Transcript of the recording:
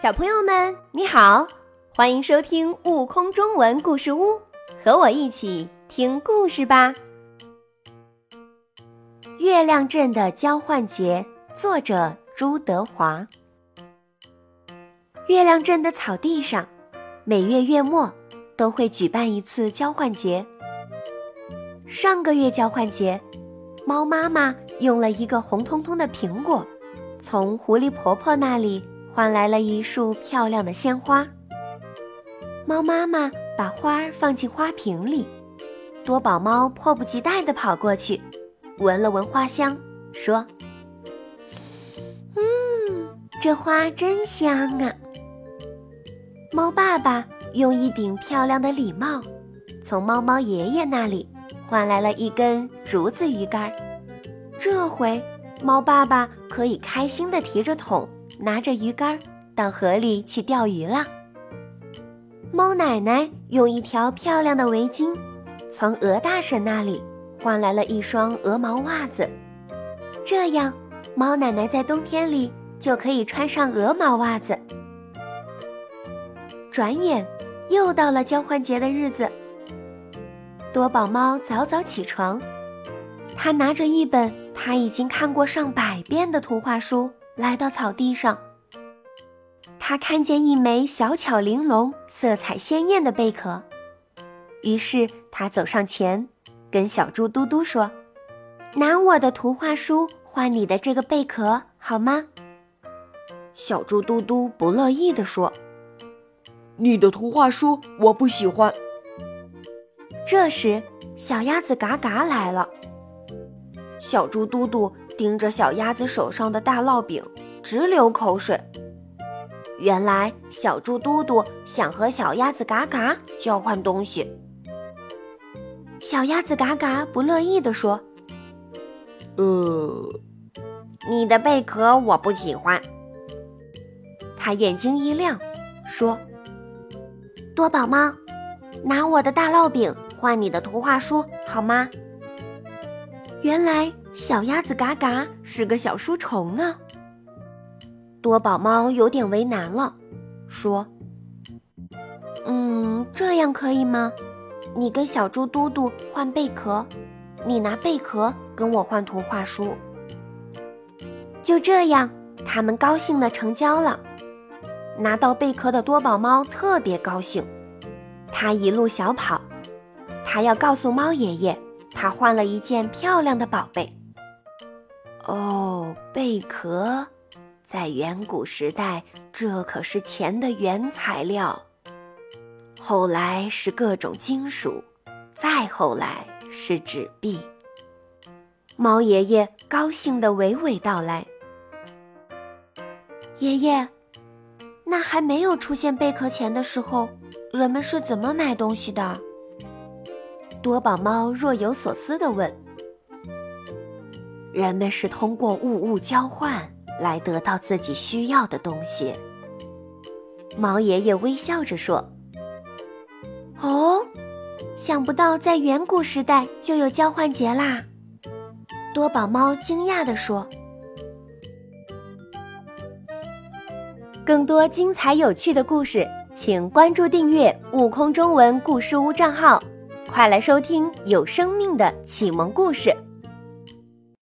小朋友们，你好，欢迎收听《悟空中文故事屋》，和我一起听故事吧。月亮镇的交换节，作者朱德华。月亮镇的草地上，每月月末都会举办一次交换节。上个月交换节，猫妈妈用了一个红彤彤的苹果，从狐狸婆婆那里。换来了一束漂亮的鲜花。猫妈妈把花放进花瓶里，多宝猫迫不及待地跑过去，闻了闻花香，说：“嗯，这花真香啊。”猫爸爸用一顶漂亮的礼帽，从猫猫爷爷那里换来了一根竹子鱼竿。这回，猫爸爸可以开心地提着桶。拿着鱼竿到河里去钓鱼了。猫奶奶用一条漂亮的围巾，从鹅大婶那里换来了一双鹅毛袜子，这样猫奶奶在冬天里就可以穿上鹅毛袜子。转眼又到了交换节的日子，多宝猫早早起床，它拿着一本他已经看过上百遍的图画书。来到草地上，他看见一枚小巧玲珑、色彩鲜艳的贝壳，于是他走上前，跟小猪嘟嘟说：“拿我的图画书换你的这个贝壳，好吗？”小猪嘟嘟不乐意地说：“你的图画书我不喜欢。”这时，小鸭子嘎嘎来了，小猪嘟嘟。盯着小鸭子手上的大烙饼，直流口水。原来小猪嘟嘟想和小鸭子嘎嘎交换东西。小鸭子嘎嘎不乐意地说：“呃，你的贝壳我不喜欢。”他眼睛一亮，说：“多宝猫，拿我的大烙饼换你的图画书好吗？”原来。小鸭子嘎嘎是个小书虫呢。多宝猫有点为难了，说：“嗯，这样可以吗？你跟小猪嘟嘟换贝壳，你拿贝壳跟我换图画书。”就这样，他们高兴的成交了。拿到贝壳的多宝猫特别高兴，它一路小跑，它要告诉猫爷爷，它换了一件漂亮的宝贝。哦，贝壳，在远古时代，这可是钱的原材料。后来是各种金属，再后来是纸币。猫爷爷高兴地娓娓道来：“爷爷，那还没有出现贝壳钱的时候，人们是怎么买东西的？”多宝猫若有所思地问。人们是通过物物交换来得到自己需要的东西。毛爷爷微笑着说：“哦，想不到在远古时代就有交换节啦！”多宝猫惊讶地说：“更多精彩有趣的故事，请关注订阅‘悟空中文故事屋’账号，快来收听有生命的启蒙故事。”